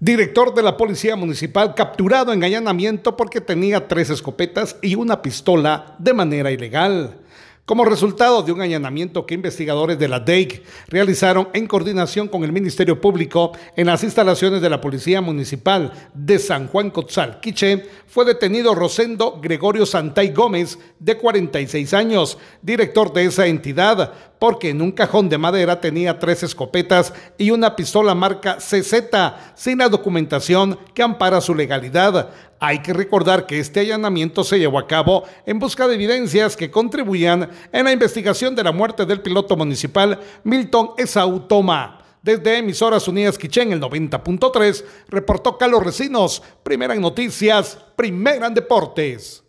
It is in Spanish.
Director de la Policía Municipal capturado en allanamiento porque tenía tres escopetas y una pistola de manera ilegal. Como resultado de un allanamiento que investigadores de la DEIC realizaron en coordinación con el Ministerio Público en las instalaciones de la Policía Municipal de San Juan Cotzal, Quiche, fue detenido Rosendo Gregorio Santay Gómez, de 46 años, director de esa entidad, porque en un cajón de madera tenía tres escopetas y una pistola marca CZ, sin la documentación que ampara su legalidad. Hay que recordar que este allanamiento se llevó a cabo en busca de evidencias que contribuían en la investigación de la muerte del piloto municipal Milton Esaú Toma. Desde Emisoras Unidas Quichén, el 90.3, reportó Carlos Recinos, primera en noticias, primera en deportes.